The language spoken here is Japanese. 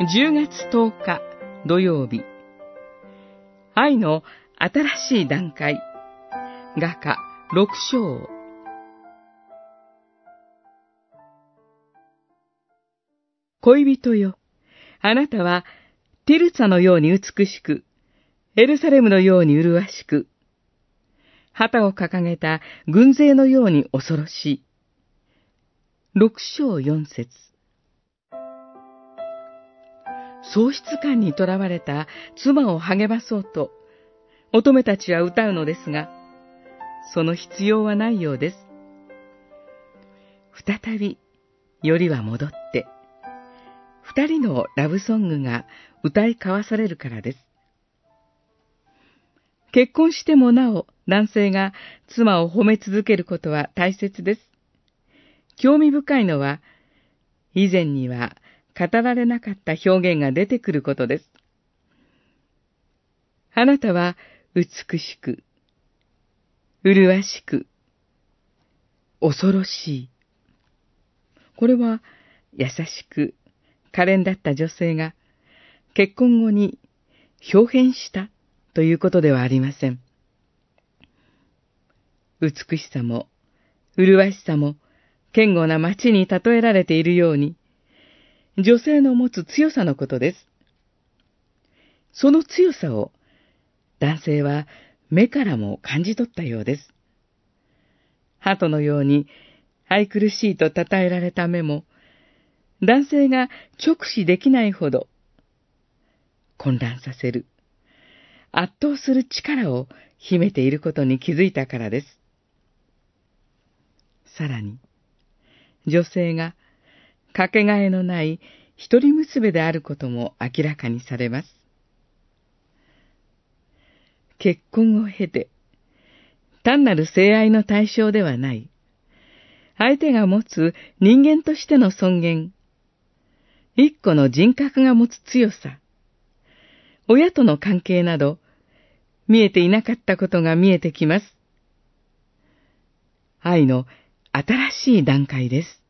10月10日土曜日愛の新しい段階画家六章恋人よ。あなたはティルツァのように美しくエルサレムのように麗しく旗を掲げた軍勢のように恐ろしい。六章四節。喪失感にとらわれた妻を励まそうと、乙女たちは歌うのですが、その必要はないようです。再び、よりは戻って、二人のラブソングが歌い交わされるからです。結婚してもなお男性が妻を褒め続けることは大切です。興味深いのは、以前には語られなかった表現が出てくることです。あなたは美しく、麗しく、恐ろしい。これは優しく、可憐だった女性が結婚後に表変したということではありません。美しさも、麗しさも、堅固な町に例えられているように、女性の持つ強さのことです。その強さを、男性は目からも感じ取ったようです。鳩のように愛くるしいと称えられた目も、男性が直視できないほど、混乱させる、圧倒する力を秘めていることに気づいたからです。さらに、女性がかけがえのない一人娘であることも明らかにされます。結婚を経て、単なる性愛の対象ではない、相手が持つ人間としての尊厳、一個の人格が持つ強さ、親との関係など、見えていなかったことが見えてきます。愛の新しい段階です。